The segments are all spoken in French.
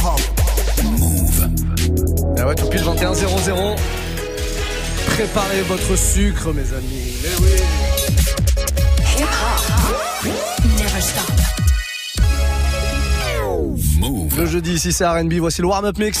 hip-hop. Move. Ah ouais, tout pile 21 00. Préparez votre sucre, mes amis. Mais oui. Never stop. Move. Le jeudi, ici c'est RB. Voici le warm-up mix.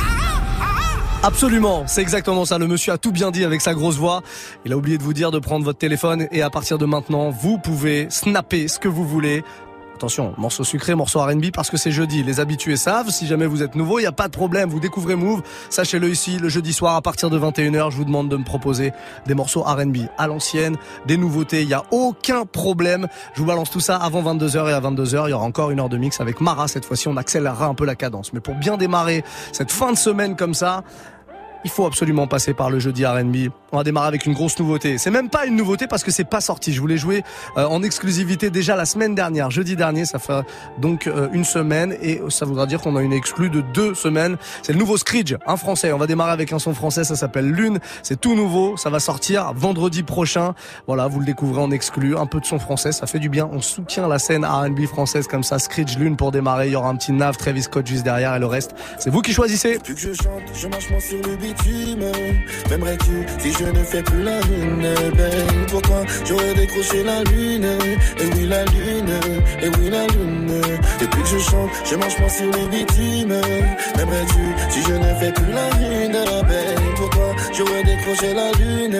Absolument, c'est exactement ça. Le monsieur a tout bien dit avec sa grosse voix. Il a oublié de vous dire de prendre votre téléphone et à partir de maintenant, vous pouvez snapper ce que vous voulez. Attention, morceau sucré, morceau R&B parce que c'est jeudi. Les habitués savent. Si jamais vous êtes nouveau, il n'y a pas de problème. Vous découvrez Move. Sachez-le ici, le jeudi soir à partir de 21h, je vous demande de me proposer des morceaux R&B à l'ancienne, des nouveautés. Il n'y a aucun problème. Je vous balance tout ça avant 22h et à 22h, il y aura encore une heure de mix avec Mara. Cette fois-ci, on accélérera un peu la cadence. Mais pour bien démarrer cette fin de semaine comme ça, il faut absolument passer par le jeudi R&B. On va démarrer avec une grosse nouveauté. C'est même pas une nouveauté parce que c'est pas sorti. Je voulais jouer euh, en exclusivité déjà la semaine dernière, jeudi dernier. Ça fait donc euh, une semaine et ça voudra dire qu'on a une exclue de deux semaines. C'est le nouveau Screech, un français. On va démarrer avec un son français. Ça s'appelle Lune. C'est tout nouveau. Ça va sortir vendredi prochain. Voilà, vous le découvrez en exclu. Un peu de son français, ça fait du bien. On soutient la scène R&B française comme ça. Screech Lune pour démarrer. Il y aura un petit Nav, Travis Scott juste derrière et le reste, c'est vous qui choisissez. M'aimerais-tu si je ne fais plus la lune, ben Pour toi, j'aurais décroché la lune. Et oui, la lune, et oui, la lune. Depuis que je chante, je marche moins sur le bitume. M'aimerais-tu si je ne fais plus la lune, ben Pour toi, j'aurais décroché la lune.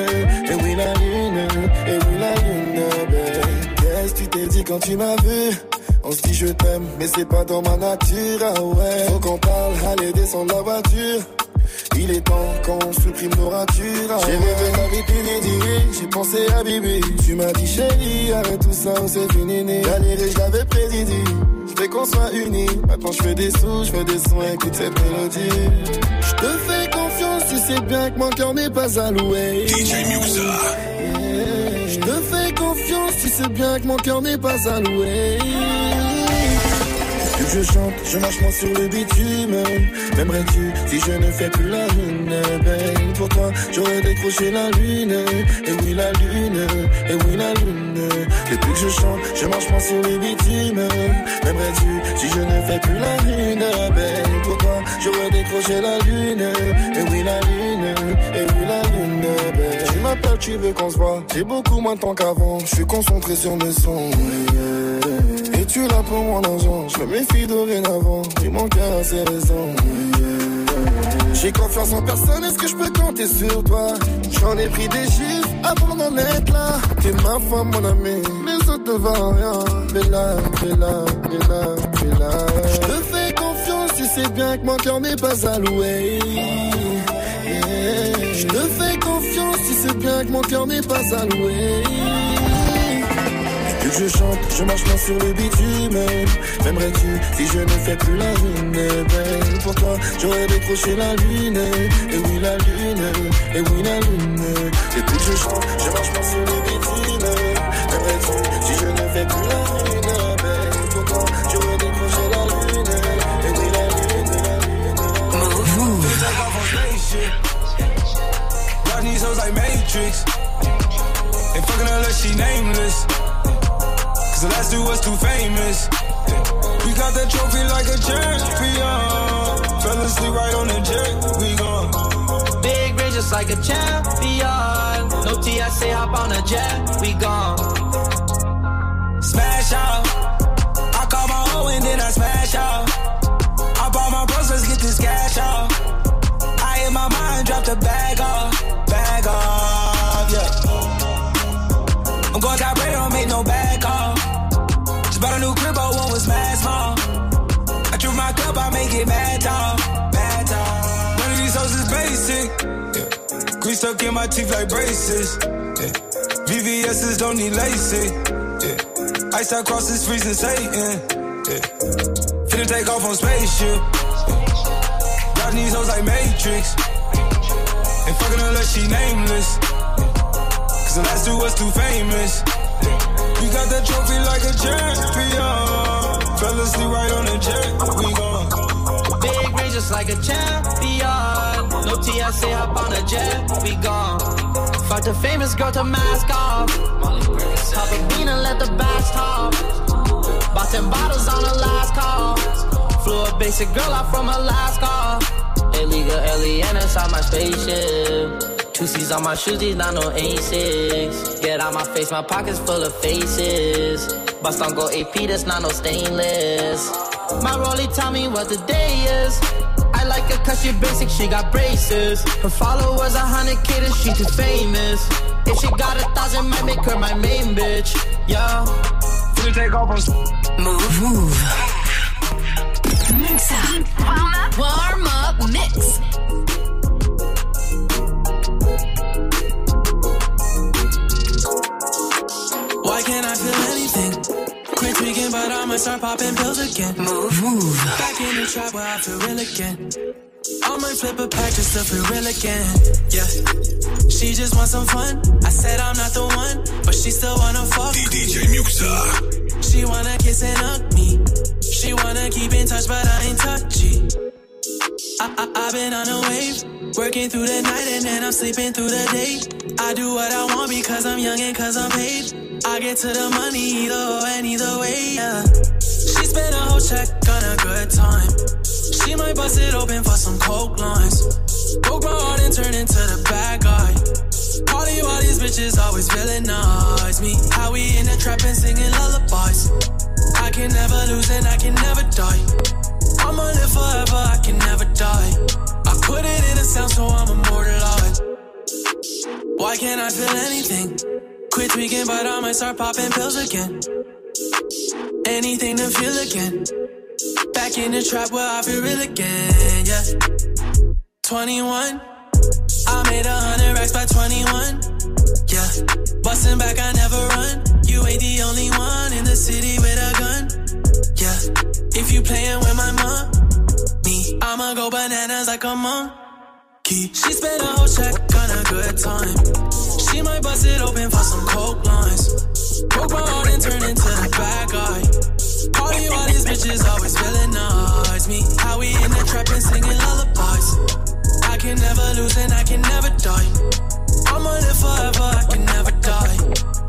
Et oui, la lune, et oui, la lune, Qu'est-ce que tu t'es dit quand tu m'as vu? On se dit je t'aime, mais c'est pas dans ma nature, ah ouais. Faut qu'on parle, allez descendre la voiture. Il est temps qu'on supprime nos ratures. J'ai rêvé ma vie inédite, j'ai pensé à Bibi. Tu m'as dit chérie, arrête tout ça, c'est fini. Galéré, je l'avais prédit. Je qu'on soit unis. Maintenant je fais des sous, je fais des sons, écoute cette mélodie. Je te fais confiance, tu sais bien que mon cœur n'est pas alloué. DJ Muxa. Yeah. Je te fais confiance, tu sais bien que mon cœur n'est pas alloué. Plus que je chante, je marche moins sur le bitume. M'aimerais-tu si je ne fais plus la lune, ben Pour toi, j'aurais décroché la lune. Et oui, la lune, et oui, la lune. Depuis que je chante, je marche moins sur le bitume. M'aimerais-tu si je ne fais plus la lune, ben Pour toi, j'aurais décroché la lune. Et oui, la lune, et oui, la lune, ben Tu m'appelles, tu veux qu'on se voit. J'ai beaucoup moins de temps qu'avant. Je suis concentré sur mes sons. Tu l'as pour mon argent, je me méfie dorénavant. Et mon cœur a ses raisons. J'ai confiance en personne, est-ce que je peux compter sur toi? J'en ai pris des chiffres avant d'en être là. T'es ma femme, mon ami, les autres ne valent rien. Bella, Bella, Bella, Bella. Je te fais confiance, tu sais bien que mon cœur n'est pas alloué. Je te fais confiance, tu sais bien que mon cœur n'est pas alloué. Que je chante, je marche moins sur le bitume. M'aimerais-tu si je ne fais plus la lune ben, Pour toi, j'aurais décroché la lune. Et oui, la lune, et oui, la lune. Et que je chante, je marche moins sur le bitume. M'aimerais-tu si je ne fais plus la lune ben, Pour toi, j'aurais décroché la lune. Et oui, la lune, la lune. Matrix. Fucking she nameless. Cause the last two was too famous. We got that trophy like a champion. Fell asleep right on the jet. We gone. Big range just like a champion. No T, I say hop on a jet, we gone. Smash out. I call my hoe and then I smash out. I bought my bros, let's get this cash out. I hit my mind, drop the bag off. Bag off, yeah. I'm going top rate, don't make no bag call. Just bought a new crib, but one was mad small. I drew my cup, I make it mad tall. Mad tall. One of these hoes is basic. Yeah. Grease stuck in my teeth like braces. Yeah. VVS's don't need lacy. Yeah. Ice across this freezing Satan. Yeah. Finna take off on spaceship. Yeah. Got these hoes like Matrix. Ain't fucking unless she nameless. Cause the last two was too famous. Got that trophy like a champion. Fell asleep right on the jet. We gone. Big range just like a champion. No TSA hop on a jet. We gone. Fuck the famous girl to mask off. Pop a bean and let the bags talk. Bought them bottles on the last call. Flew a basic girl out from Alaska. Illegal alien inside my spaceship. Two C's on my shoes, these not no A6. Get out my face, my pockets full of faces. Bust on go AP, that's not no stainless. My rollie tell me what the day is. I like her cause she basic, she got braces. Her followers a hundred K, then she too famous. If she got a thousand, might make her my main bitch. Yeah. Finna take off on Move. Move. Mix up. Warm up. Warm up mix. I'ma start popping pills again. Move. Move. Back in the trap where I feel real again. I might flip a pack just to feel real again. Yeah. She just wants some fun. I said I'm not the one, but she still wanna fuck. DJ Muxa. She wanna kiss and hug me. She wanna keep in touch, but I ain't touchy. I, I, I've been on a wave, working through the night and then I'm sleeping through the day. I do what I want because I'm young and cause I'm paid. I get to the money either and either way, yeah. She spent a whole check on a good time. She might bust it open for some coke lines. Broke my heart and turned into the bad guy. Party while these bitches always villainize me. How we in the trap and singing lullabies. I can never lose and I can never die. I'ma live forever, I can never die. I put it in a sound so I'm immortalized. Why can't I feel anything? Quit tweaking, but I might start popping pills again. Anything to feel again. Back in the trap where I feel real again, yeah. 21, I made a hundred racks by 21, yeah. Busting back, I never run. You ain't the only one in the city with a. You playin' with my money, I'ma go bananas like a monkey. She spent a whole check on a good time. She might bust it open for some coke lines. Broke my heart and turned into the bad guy. Party while these bitches always villainize me. How we in the trap and singing lullabies. I can never lose and I can never die. I'ma live forever, I can never die.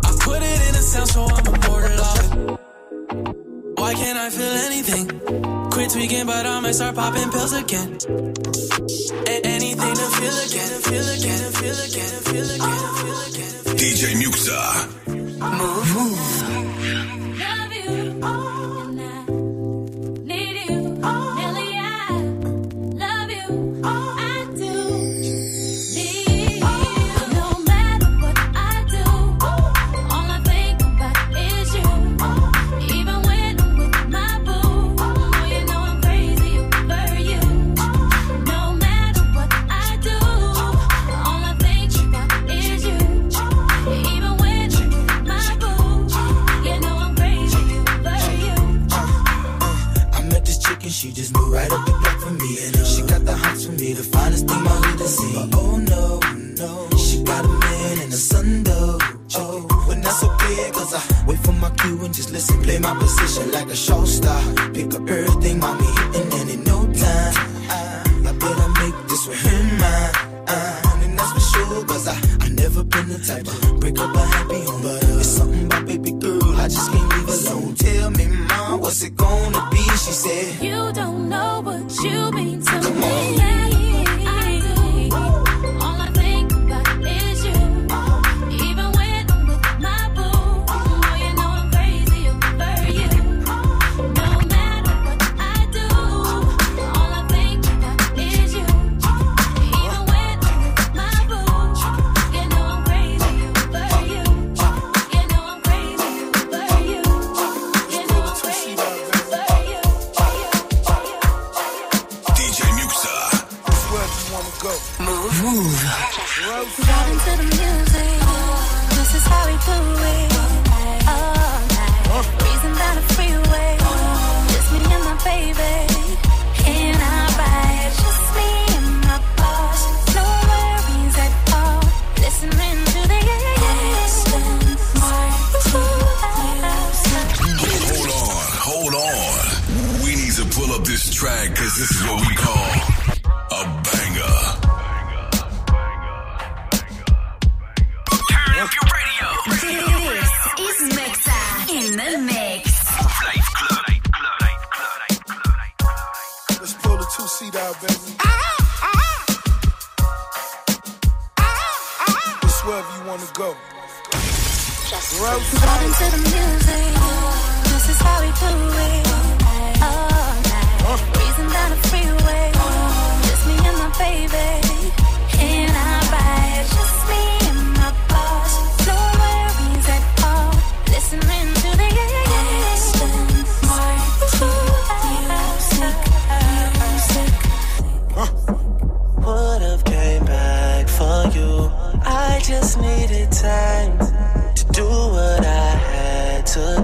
I put it in a sound so I'm immortalized. Why can't I feel anything? Quit tweaking, but I might start popping pills again. A- anything to feel again, feel again, to feel again, to feel again, to feel again. DJ Muxa. Move. Move. Just listen. Play my position like a show star. Pick up everything, mommy, hitting, and in no time. I, I better make this with him mine. Uh, and that's for sure, cause I, I never been the type to break up a happy home. But uh, it's something about baby girl, I just can't leave alone. Tell me, mom, what's it gonna be? She said, You don't know what you mean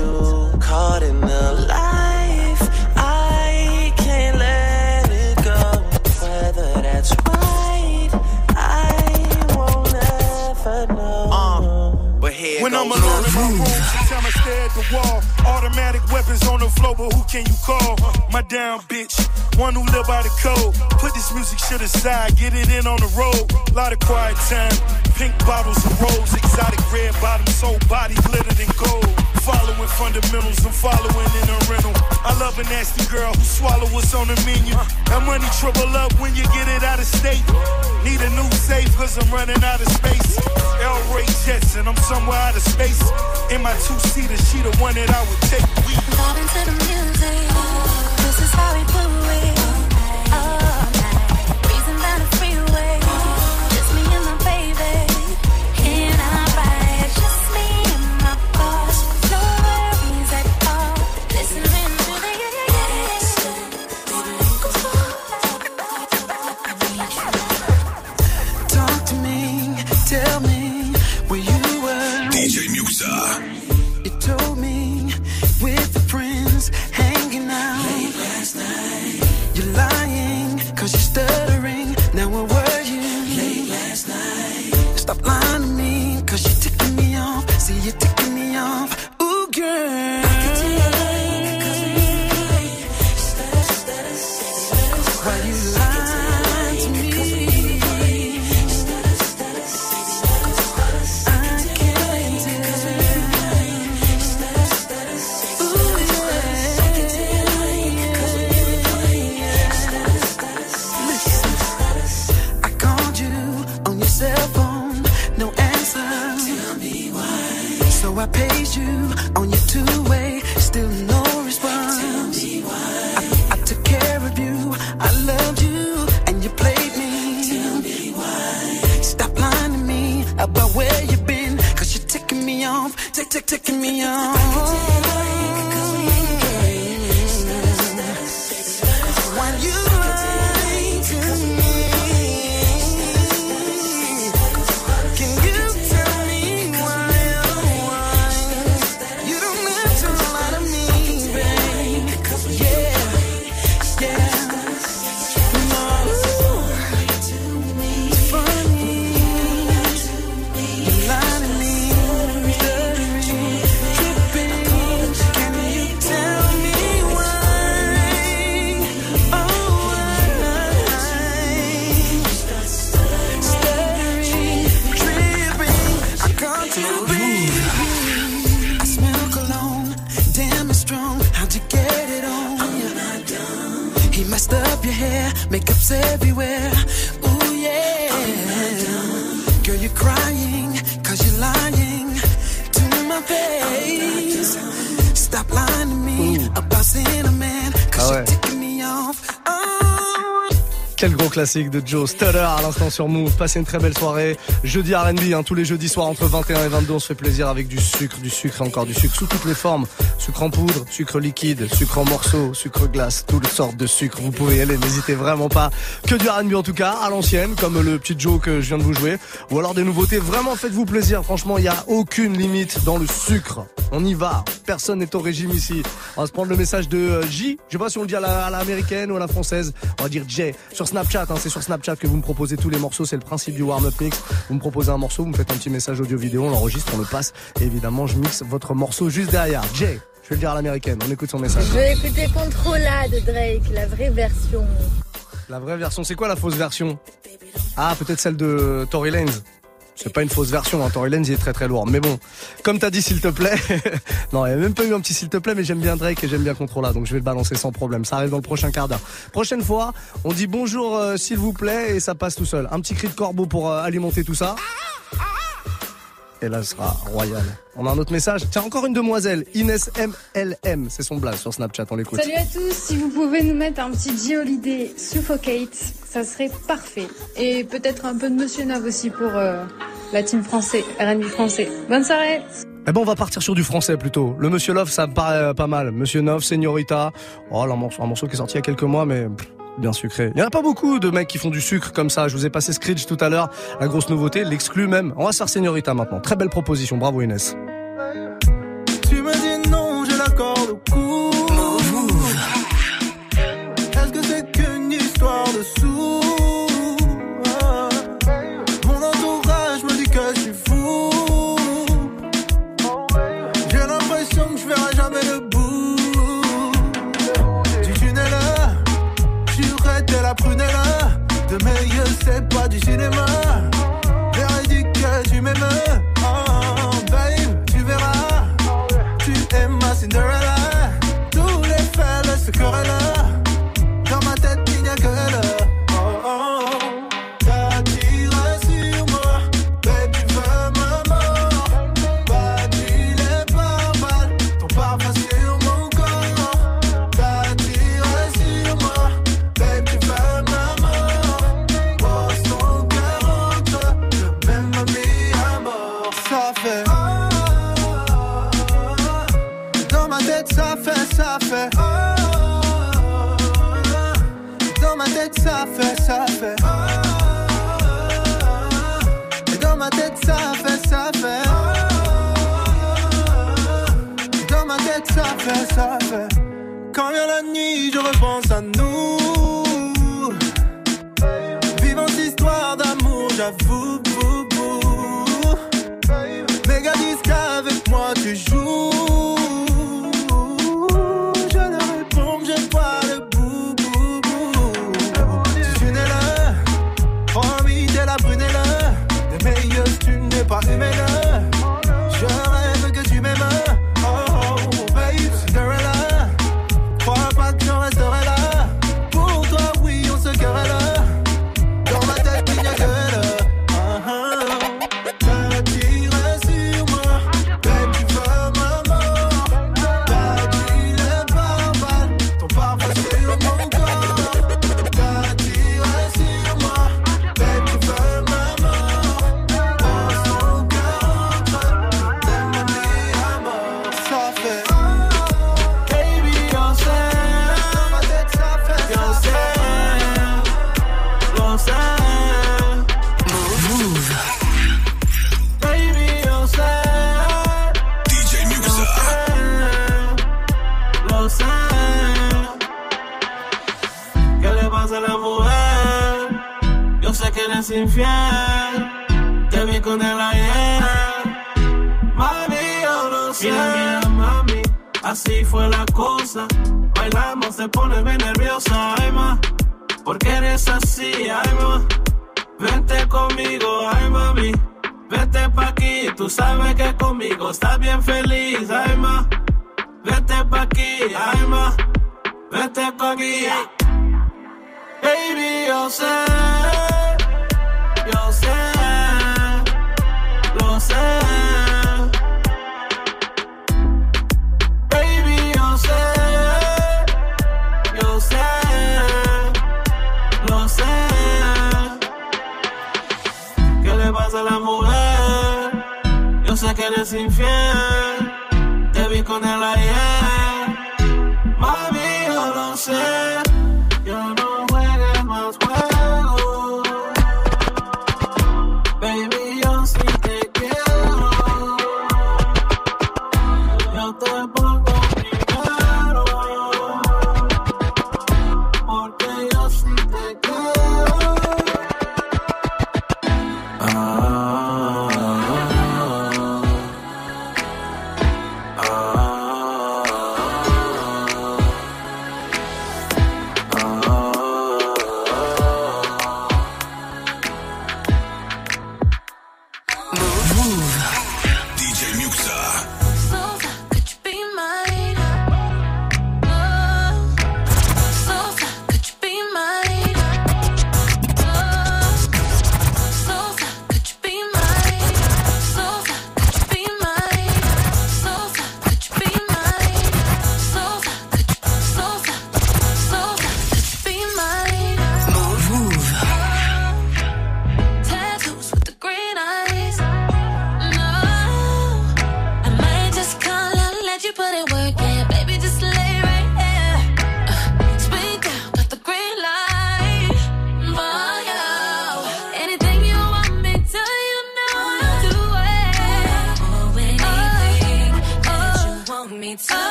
do. Caught in the life, I can't let it go. Whether that's right, I won't ever know. Uh, but here when I'm alone in my room, each time I stare at the wall, automatic weapons on the floor, but who can you call? My down bitch, one who live by the code. Put this music shit aside, get it in on the road. Lot of quiet time, pink bottles and rose, exotic red bottoms, soul body glittered in gold. Following fundamentals, I'm following in a rental. I love a nasty girl who swallow what's on the menu. That money trouble up when you get it out of state. Need a new safe cause I'm running out of space. L. Ray Jetson, I'm somewhere out of space. In my two-seater, she the one that I would take. We into the music. This is how we do it. De Joe Stutter à l'instant sur Move. Passez une très belle soirée. Jeudi R&B, hein, tous les jeudis soirs entre 21 et 22, on se fait plaisir avec du sucre, du sucre encore du sucre sous toutes les formes. Sucre en poudre, sucre liquide, sucre en morceaux, sucre glace, toutes sortes de sucre. Vous pouvez y aller, n'hésitez vraiment pas. Que du R&B en tout cas, à l'ancienne, comme le petit Joe que je viens de vous jouer. Ou alors des nouveautés. Vraiment, faites-vous plaisir. Franchement, il n'y a aucune limite dans le sucre. On y va. Personne n'est au régime ici. On va se prendre le message de euh, J. Je sais pas si on le dit à la- à ou à la française. On va dire J. Sur Snapchat, hein, c'est sur Snapchat que vous me proposez tous les morceaux. C'est le principe du warm-up mix. Vous me proposez un morceau, vous me faites un petit message audio-vidéo, on l'enregistre, on le passe. Et évidemment, je mixe votre morceau juste derrière. J. Je vais le dire à l'américaine. On écoute son message. Je vais écouter Controla de Drake, la vraie version. La vraie version, c'est quoi la fausse version? Ah, peut-être celle de Tory Lanez. C'est pas une fausse version, hein. Tory il est très très lourd. Mais bon, comme t'as dit s'il te plaît, non, il n'y a même pas eu un petit s'il te plaît, mais j'aime bien Drake et j'aime bien Controla, donc je vais le balancer sans problème. Ça arrive dans le prochain quart d'heure. Prochaine fois, on dit bonjour euh, s'il vous plaît et ça passe tout seul. Un petit cri de corbeau pour euh, alimenter tout ça. Et là, ce sera royal. On a un autre message. Tiens, encore une demoiselle, Inès MLM, c'est son blaze sur Snapchat, on l'écoute. Salut à tous, si vous pouvez nous mettre un petit J Holiday Suffocate, ça serait parfait. Et peut-être un peu de Monsieur Nov aussi pour euh, la team français, R&B français. Bonne soirée Eh ben on va partir sur du français plutôt. Le Monsieur Love, ça me paraît euh, pas mal. Monsieur Nov, Señorita. Oh, là, un morceau, un morceau qui est sorti il y a quelques mois, mais bien sucré. Il y en a pas beaucoup de mecs qui font du sucre comme ça. Je vous ai passé Screech tout à l'heure. La grosse nouveauté, l'exclu même. On va se faire maintenant. Très belle proposition. Bravo Inès. Eres infiel. Te vi con él ayer. Mami, yo no sé. Mira, mira, mami. Así fue la cosa. Bailamos, se pone bien nerviosa. Ay, ma. Porque eres así, ay, ma. Vente conmigo, ay, mami. Vete pa' aquí, tú sabes que conmigo estás bien feliz, ay, ma. Vete pa' aquí, ay, ma. Vete pa' aquí. Baby, yo sé, eres infiel.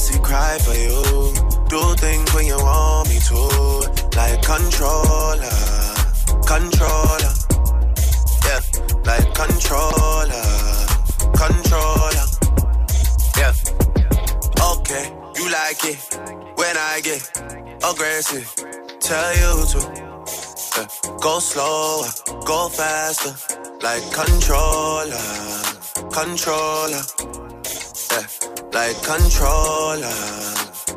Jodeci cry for you. Do things when you want me to, like controller, controller. Yeah, like controller, controller. Yeah. Okay, you like it when I get aggressive. Tell you to yeah. go slower, go faster, like controller, controller. Like controller,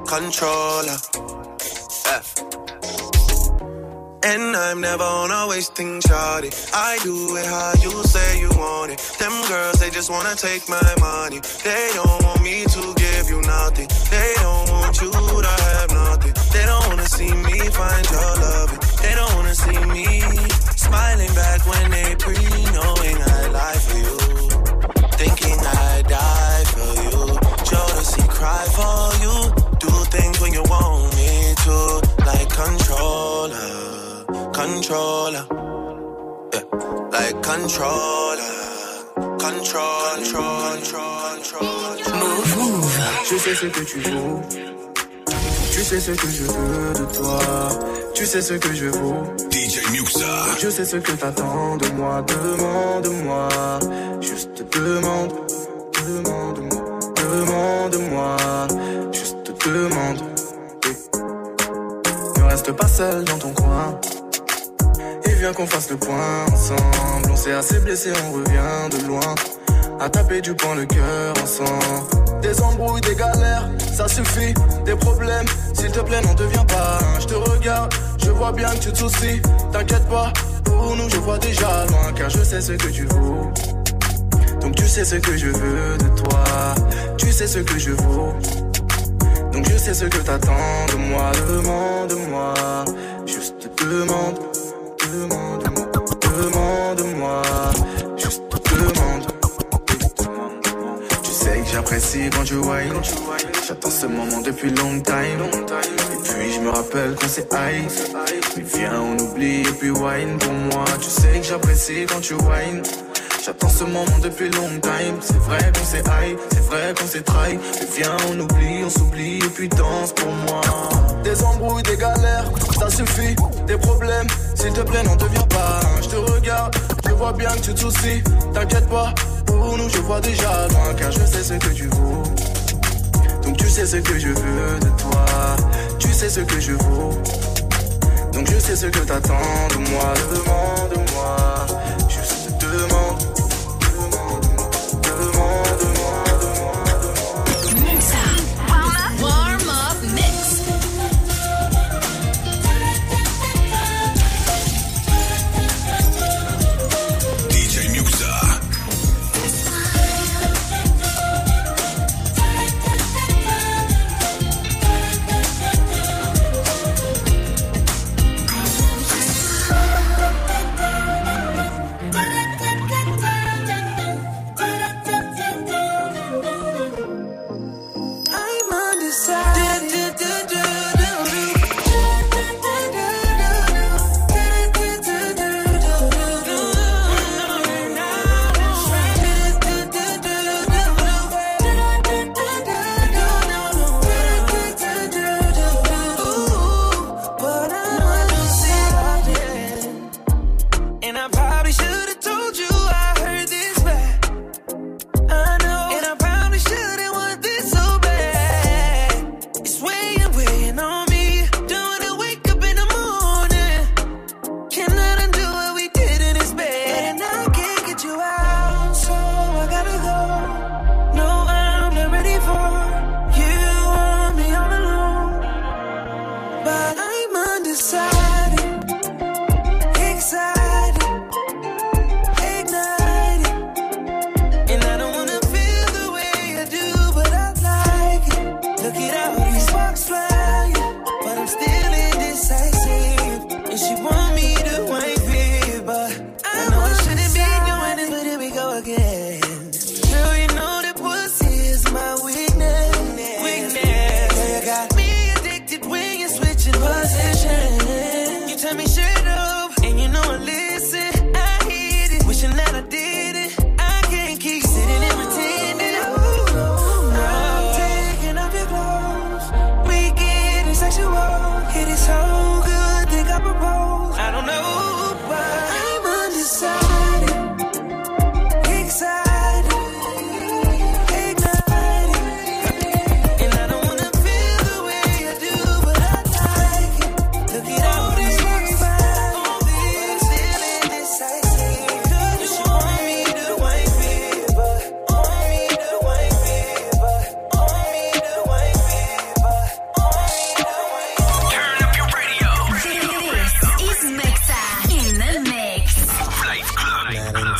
controller. Yeah. And I'm never on a wasting shawty. I do it how you say you want it. Them girls, they just wanna take my money. They don't want me to give you nothing. They don't want you to have nothing. They don't wanna see me find your loving. They don't wanna see me smiling back when they pre knowing I lie for you. Cry for you. Do things when you want me to. Like controller, controller. Yeah. Like controller, control, control, control, control. Move, move. Je sais ce que tu vaux. Tu sais ce que je veux de toi. Tu sais ce que je vaux. DJ Muxa. Je sais ce que t'attends de moi. Demande-moi. Juste demande. Demande-moi. Demande-moi. Juste demande. Oui. Ne reste pas seul dans ton coin. Et viens qu'on fasse le point ensemble. On s'est assez blessé, on revient de loin. À taper du poing le cœur ensemble. Des embrouilles, des galères, ça suffit. Des problèmes, s'il te plaît, n'en deviens pas. Je te regarde, je vois bien que tu te soucies. T'inquiète pas, pour nous, je vois déjà loin. Car je sais ce que tu vaux. Donc tu sais ce que je veux de toi, tu sais ce que je vaux. Donc je sais ce que t'attends de moi, demande-moi, juste demande, demande-moi, demande-moi, juste demande. Tu sais que j'apprécie quand tu wine, j'attends ce moment depuis long time. Et puis je me rappelle quand c'est high, mais viens on oublie et puis wine pour moi. Tu sais que j'apprécie quand tu wine. J'attends ce moment depuis long time. C'est vrai qu'on s'est high, c'est vrai qu'on s'est trahi. Mais viens, on oublie, on s'oublie et puis danse pour moi. Des embrouilles, des galères, ça suffit. Des problèmes, s'il te plaît, n'en deviens pas. Je te regarde, je vois bien que tu te soucies. T'inquiète pas, pour nous, je vois déjà loin. Car je sais ce que tu vaux. Donc tu sais ce que je veux de toi. Tu sais ce que je vaux. Donc je sais ce que t'attends de moi. Demande-moi.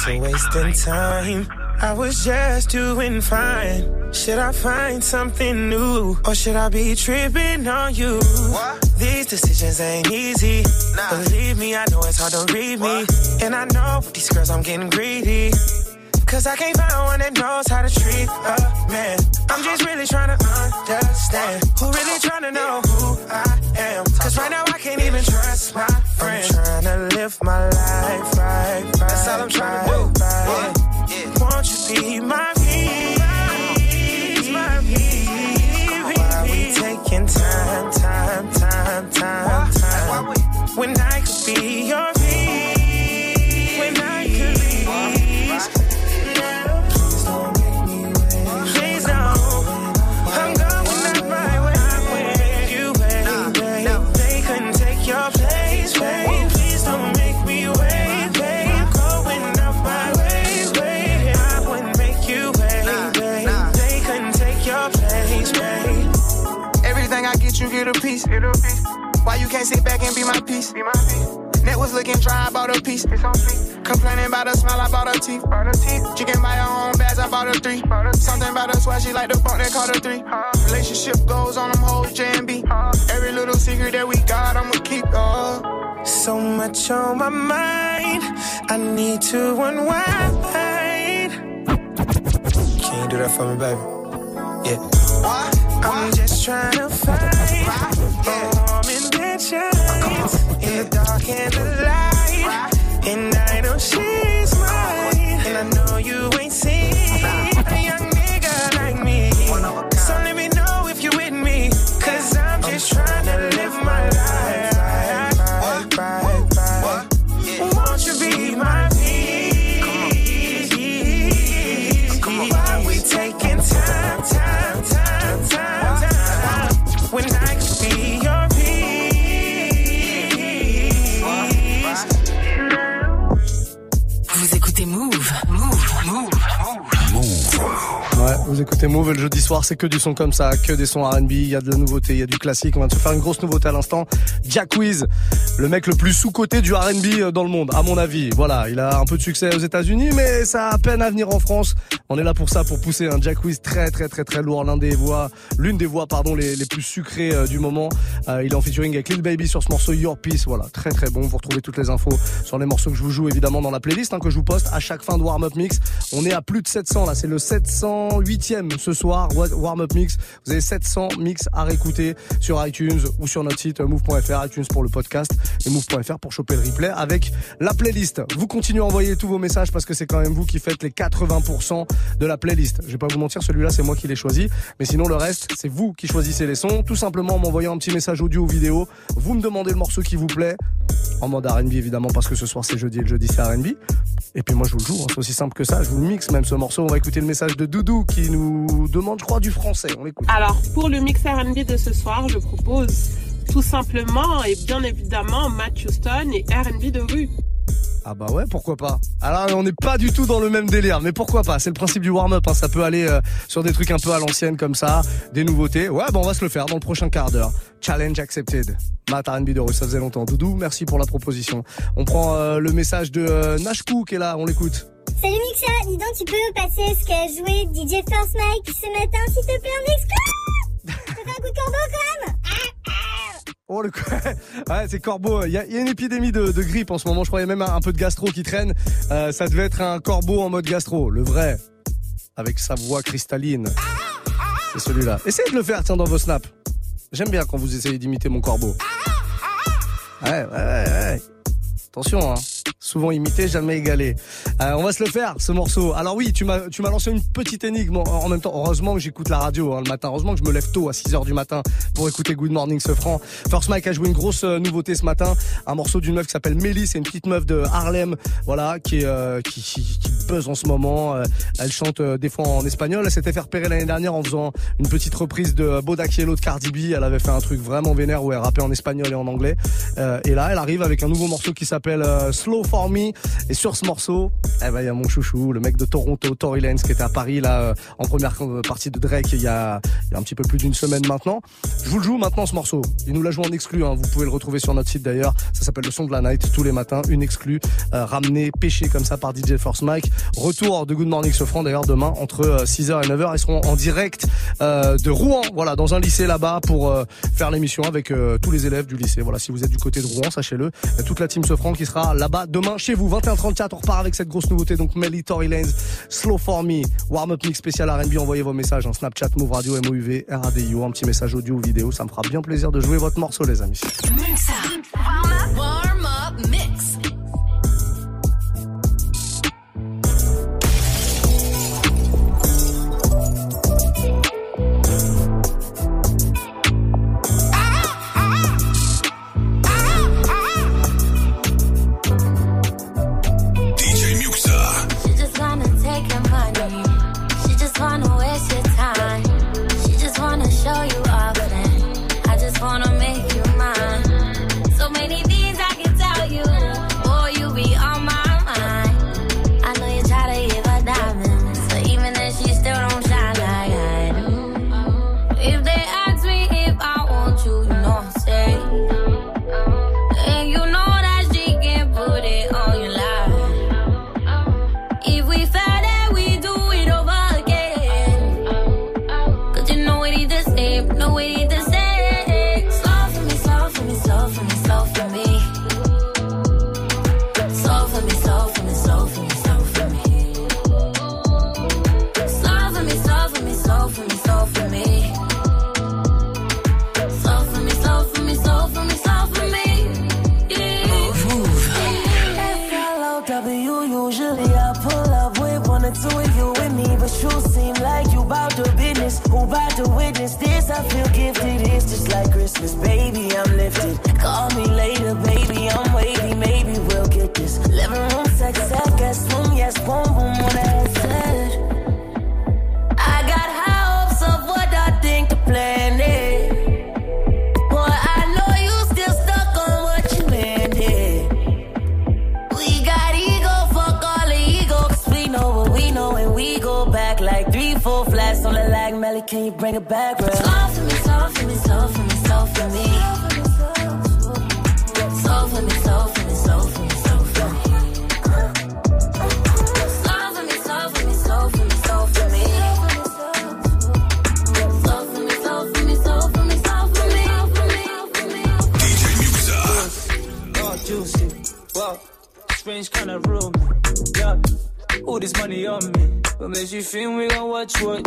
Into wasting time. I was just doing fine. Should I find something new? Or should I be tripping on you? These decisions ain't easy. Believe me, I know it's hard to read me. And I know with these girls I'm getting greedy. Cause I can't find one that knows how to treat a man. I'm just really trying to understand. Who really trying to know who I am? Cause right now I can't even trust my friends. I'm trying to live my life right, right. That's all I'm trying to do. Right. Won't you be my peace, my peace? Why we taking time, time, time, time, time? When I could be your you get a piece. Why you can't sit back and be my piece? be my Net was looking dry, I bought a piece. It's on Complaining about the smell, I bought her teeth. She can buy her own bags, I bought her three. Something about her swag, she like the funk, they call her three. Relationship goes on them hoes, J and B. Every little secret that we got, I'ma keep. Uh. So much on my mind, I need to unwind. Can you do that for me, baby? Yeah. What? I'm just trying to find warm intentions in the dark and the light. And I know she's mine. And I know you ain't seen Écoutez Move et le jeudi soir, c'est que du son comme ça, que des sons R&B, il y a de la nouveauté, il y a du classique. On va se faire une grosse nouveauté à l'instant. Jack Wiz, le mec le plus sous-coté du R&B dans le monde, à mon avis. Voilà, il a un peu de succès aux États-Unis, mais ça a à peine à venir en France. On est là pour ça, pour pousser un Jack Wiz très très très très lourd, l'un des voix, l'une des voix pardon les, les plus sucrées euh, du moment. Euh, il est en featuring avec Lil Baby sur ce morceau Your Peace. Voilà, très très bon. Vous retrouvez toutes les infos sur les morceaux que je vous joue évidemment dans la playlist hein, que je vous poste à chaque fin de warm up mix. On est à plus de 700 là, c'est le 708e ce soir warm up mix. Vous avez 700 mix à réécouter sur iTunes ou sur notre site euh, move.fr, iTunes pour le podcast et move.fr pour choper le replay avec la playlist. Vous continuez à envoyer tous vos messages parce que c'est quand même vous qui faites les 80% de la playlist. Je vais pas vous mentir, celui-là c'est moi qui l'ai choisi, mais sinon le reste c'est vous qui choisissez les sons. Tout simplement en m'envoyant un petit message audio ou vidéo. Vous me demandez le morceau qui vous plaît en mode R&B évidemment parce que ce soir c'est jeudi et le jeudi c'est R&B. Et puis moi je vous le joue, hein. c'est aussi simple que ça. Je vous mixe même ce morceau. On va écouter le message de Doudou qui nous demande, je crois, du français. On l'écoute. Alors, pour le mix R&B de ce soir, je propose tout simplement et bien évidemment Matt Houston et R&B de rue. Ah bah ouais, pourquoi pas. Alors on n'est pas du tout dans le même délire, mais pourquoi pas C'est le principe du warm-up, hein. ça peut aller euh, sur des trucs un peu à l'ancienne comme ça, des nouveautés. Ouais, bah on va se le faire dans le prochain quart d'heure. Challenge accepted. Matt R&B de rue, ça faisait longtemps. Doudou, merci pour la proposition. On prend euh, le message de euh, Nashku qui est là, on l'écoute. Salut Mixa, dis donc tu peux passer ce qu'a joué DJ First Mike ce matin s'il te plaît en exclu Ça fait un coup de corbeau quand Oh le ouais, c'est corbeau. Il y, a, une épidémie de, grippe en ce moment. Je croyais même un, peu de gastro qui traîne. Euh, ça devait être un corbeau en mode gastro, le vrai, avec sa voix cristalline. C'est celui-là. Essayez de le faire, tiens, dans vos snaps. J'aime bien quand vous essayez d'imiter mon corbeau. Ouais, ouais. ouais. Attention, hein. Souvent imité, jamais égalé. Euh, on va se le faire, ce morceau. Alors oui, tu m'as, tu m'as lancé une petite énigme en, même temps. Heureusement que j'écoute la radio hein, le matin. Heureusement que je me lève tôt à 6 heures du matin pour écouter Good Morning Sofran. First Mike a joué une grosse euh, nouveauté ce matin. Un morceau d'une meuf qui s'appelle Mélie. C'est une petite meuf de Harlem. Voilà, qui euh, qui, buzz en ce moment. Elle chante des fois en espagnol. Elle s'était fait repérer l'année dernière en faisant une petite reprise de Bodak Yellow de Cardi B. Elle avait fait un truc vraiment vénère où elle rappait en espagnol et en anglais. Euh, et là, elle arrive avec un nouveau morceau qui s'appelle Slow For Et sur ce morceau, eh ben, il y a mon chouchou, le mec de Toronto, Tory Lanez, qui était à Paris, là, euh, en première euh, partie de Drake, il y a, un petit peu plus d'une semaine maintenant. Je vous le joue maintenant, ce morceau. Il nous l'a joué en exclu, hein. Vous pouvez le retrouver sur notre site d'ailleurs. Ça s'appelle le son de la night, tous les matins, une exclue, euh, ramenée, pêchée comme ça par DJ Force Mike. Retour de Good Morning Sofran, d'ailleurs, demain, entre euh, 6h et 9h. Ils seront en direct, de Rouen, voilà, dans un lycée là-bas pour faire l'émission avec tous les élèves du lycée. Voilà, si vous êtes du côté de Rouen, sachez-le. Toute la team Sofran qui sera là-bas demain chez vous. 21h34, on repart avec cette grosse nouveauté. Donc, Melly Tory Lanez, Slow For Me, Warm Up Mix spécial R&B. Envoyez vos messages en Snapchat, Move Radio, MOUV, RADIO, un petit message audio ou vidéo. Ça me fera bien plaisir de jouer votre morceau, les amis. much what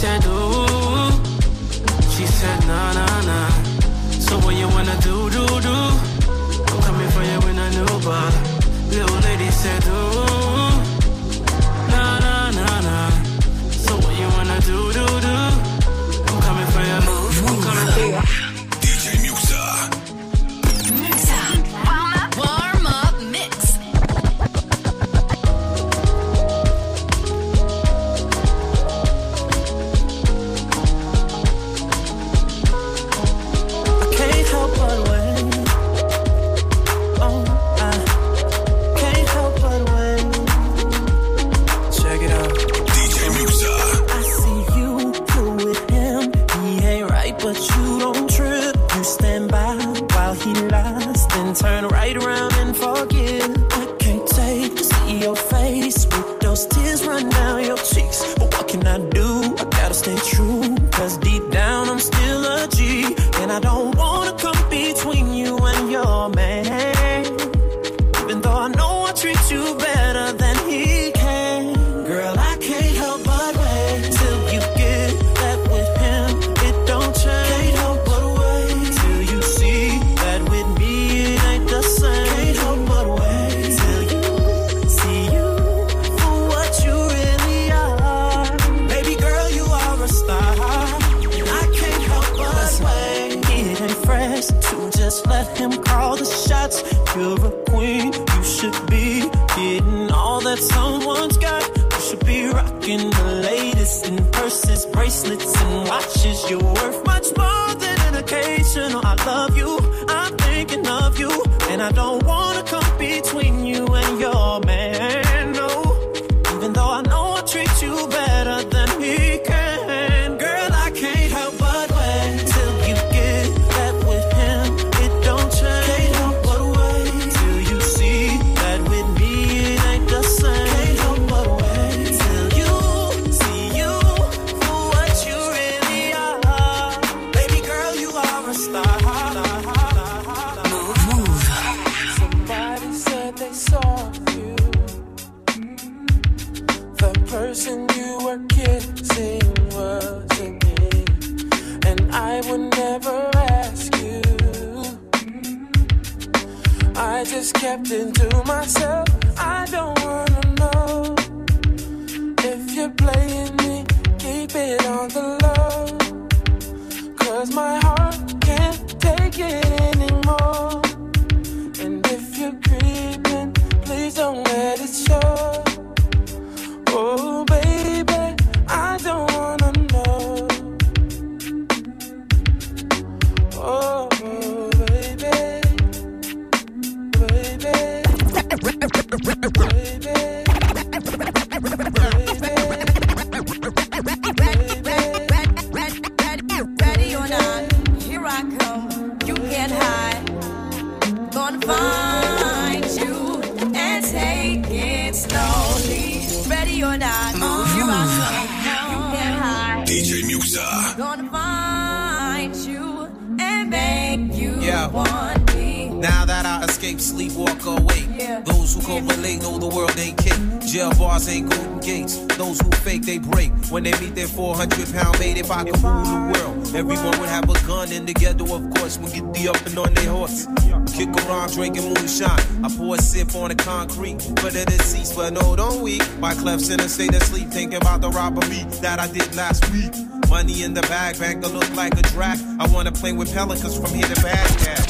said, ooh. She said, nah, nah, nah. So what you wanna do, do, do? I'm coming for you in a new bar. Little lady said, ooh. the world. Everyone would have a gun, and together, of course, we get the up and on their horse. Kick around, drinking moonshine. I pour a sip on the concrete for the deceased, but no, don't we? My clefts in a state of sleep, thinking about the robbery that I did last week. Money in the bag, banker look like a drag. I wanna play with pelicans from here to Baghdad.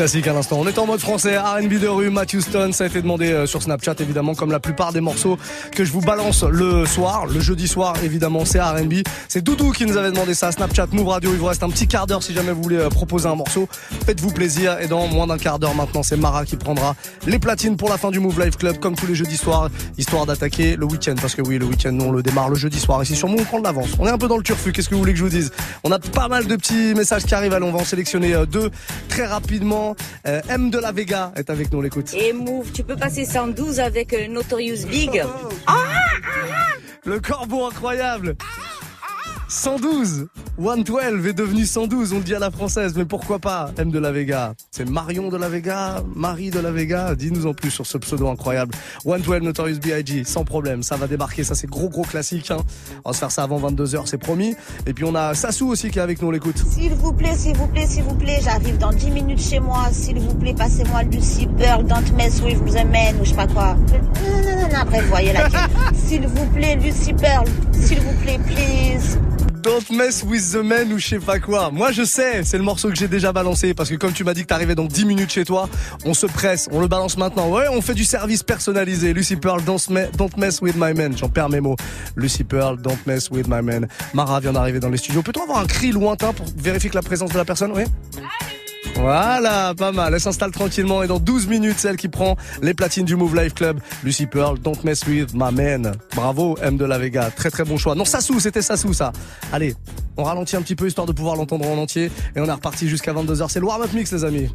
classique à l'instant. On est en mode français, R&B de rue, Matthew Stone. Ça a été demandé euh, sur Snapchat, évidemment, comme la plupart des morceaux que je vous balance le soir. Le jeudi soir, évidemment, c'est R&B. C'est Doudou qui nous avait demandé ça. Snapchat, Move Radio. Il vous reste un petit quart d'heure si jamais vous voulez euh, proposer un morceau. Faites-vous plaisir. Et dans moins d'un quart d'heure maintenant, c'est Mara qui prendra les platines pour la fin du Move Live Club, comme tous les jeudis soirs, histoire d'attaquer le week-end. Parce que oui, le week-end, nous, on le démarre le jeudi soir. Ici sur Move, on prend de l'avance. On est un peu dans le turfu. Qu'est-ce que vous voulez que je vous dise? On a pas mal de petits messages qui arrivent. Allez, on va en sélectionner euh, deux très rapidement. Euh, M de la Vega est avec nous, l'écoute. Et Move, tu peux passer 112 avec Notorious Big. Le corbeau incroyable. 112 112 est devenu 112, on le dit à la française, mais pourquoi pas? M de la Vega C'est Marion de la Vega Marie de la Vega Dis-nous en plus sur ce pseudo incroyable. 112 Notorious B.I.G. Sans problème, ça va débarquer, ça c'est gros gros classique. Hein. On va se faire ça avant 22h, c'est promis. Et puis on a Sassou aussi qui est avec nous, on l'écoute. S'il vous plaît, s'il vous plaît, s'il vous plaît, j'arrive dans 10 minutes chez moi. S'il vous plaît, passez-moi Lucy Pearl, Don't Mess With The Men ou je sais pas quoi. Non, non, non, non, après vous voyez laquelle. s'il vous plaît, Lucy Pearl, s'il vous plaît, please. Don't mess with the men ou je sais pas quoi. Moi je sais, c'est le morceau que j'ai déjà balancé parce que comme tu m'as dit que t'arrivais dans 10 minutes chez toi, on se presse, on le balance maintenant. Ouais, on fait du service personnalisé. Lucy Pearl, don't, me- don't mess with my men. J'en perds mes mots. Lucy Pearl, don't mess with my men. Mara vient d'arriver dans les studios. Peut-on avoir un cri lointain pour vérifier que la présence de la personne, oui? Voilà, pas mal. Elle s'installe tranquillement et dans 12 minutes, c'est elle qui prend les platines du Move Life Club. Lucy Pearl, Don't Mess With My Man. Bravo, M de la Vega. Très très bon choix. Non, Sassou, c'était Sassou ça. Allez, on ralentit un petit peu histoire de pouvoir l'entendre en entier et on est reparti jusqu'à 22h. C'est le warm-up mix les amis.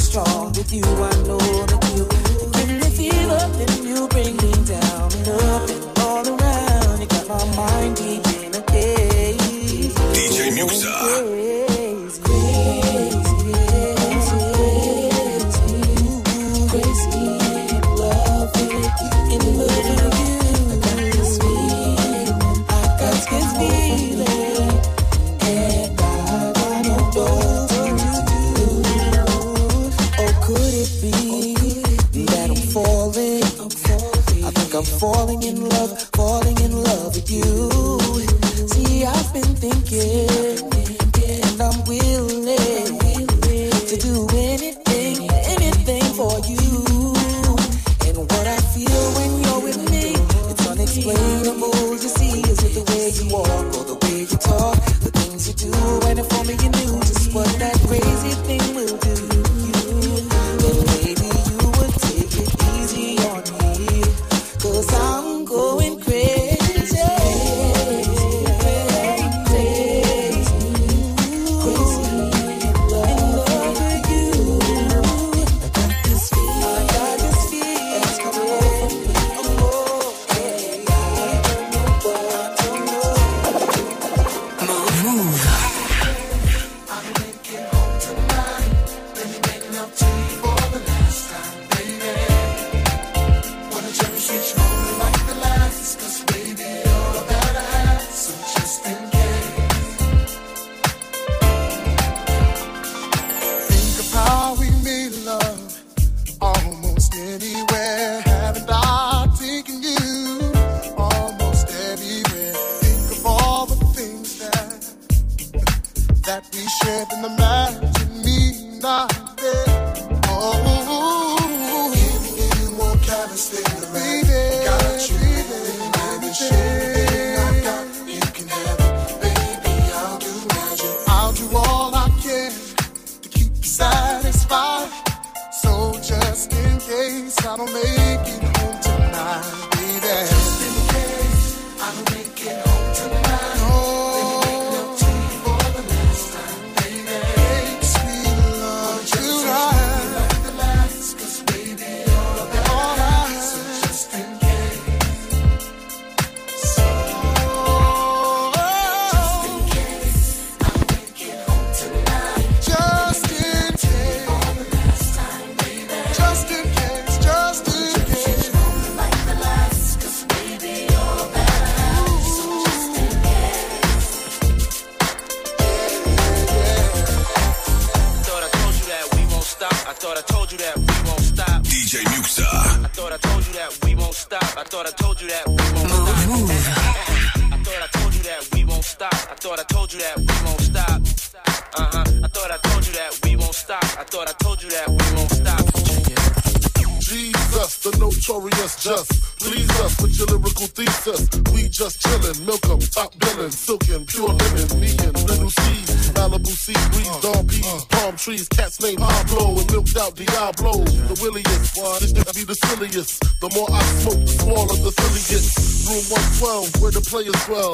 strong. With you, I know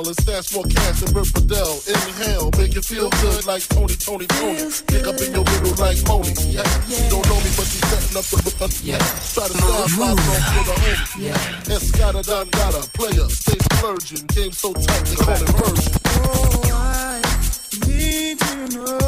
L and stash more cash than Fidel. Inhale, make you feel good like Tony, Tony, Tony. Pick up in your middle like Moni. Yeah. yeah. She don't know me, but she's setting up the uh, yeah. Try to stop my off for the homie. Yeah. Escada Don Gata, player, stay splurging. Game so tight, they call it version. Oh, I need to know.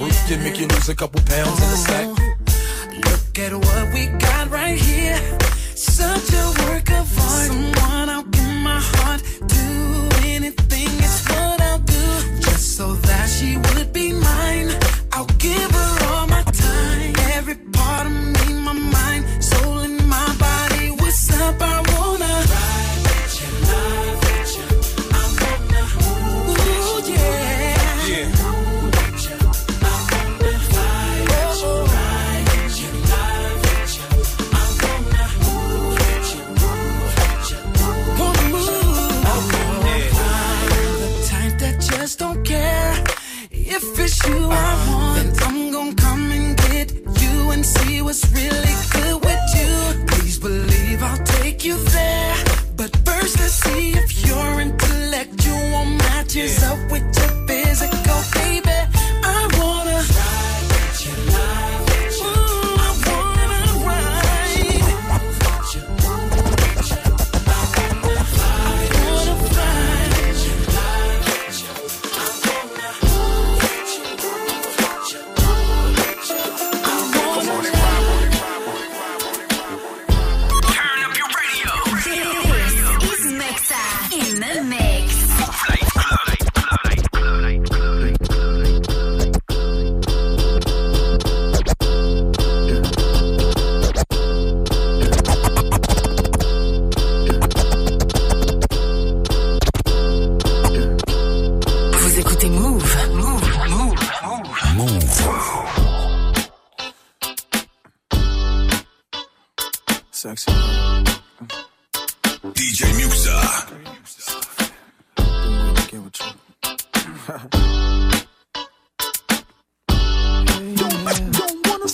Work you, make you lose a couple pounds in the sack. Look at what we got right here. Such a work of art. Someone I'll give my heart to. Anything is what I'll do. Just so that she would be mine. I'll give her all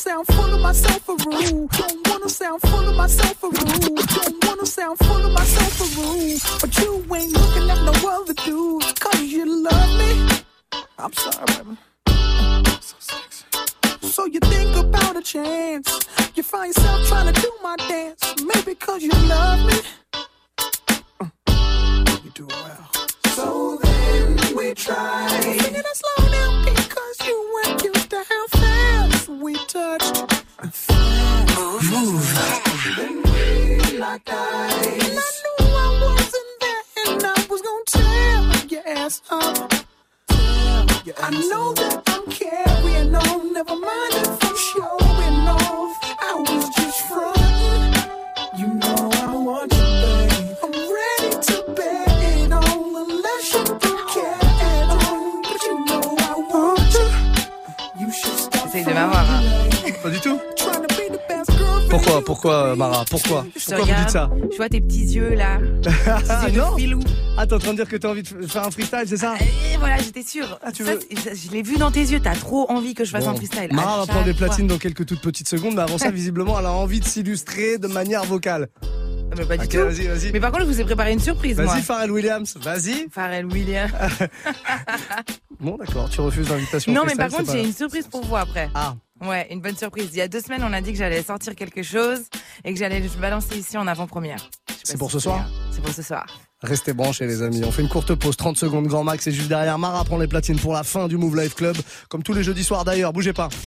sound full of. Don't wanna sound full of. Don't wanna sound full of. But you ain't looking at no other you love me. I'm sorry, baby. So sexy. So you think about a chance. You find yourself trying to do my dance. Maybe cause you love me. Pourquoi, Je Pourquoi vous dites ça regarde, je vois tes petits yeux là. Ah, Petits yeux de non filou. Ah, t'es en train de dire que t'as envie de faire un freestyle, c'est ça Et voilà, j'étais sûre. Ah, tu Ça, veux- je l'ai vu dans tes yeux, t'as trop envie que je fasse Bon. un freestyle. Mara va prendre des platines dans quelques toutes petites secondes, mais avant ça, visiblement, elle a envie de s'illustrer de manière vocale. Ah, Mais pas du Ok, tout. vas-y, vas-y. Mais par contre, je vous ai préparé une surprise. Vas-y, Pharrell Williams, vas-y. Pharrell Williams. Bon, d'accord, tu refuses l'invitation. non, mais par contre, j'ai une surprise pour vous après. Ah. Ouais, une bonne surprise. Il y a deux semaines, on a dit que j'allais sortir quelque chose et que j'allais le balancer ici en avant-première. C'est pour ce soir. C'est pour ce soir. Restez branchés les amis, on fait une courte pause, 30 secondes grand max et juste derrière Mara prend les platines pour la fin du Move Life Club, comme tous les jeudis soirs d'ailleurs, bougez pas.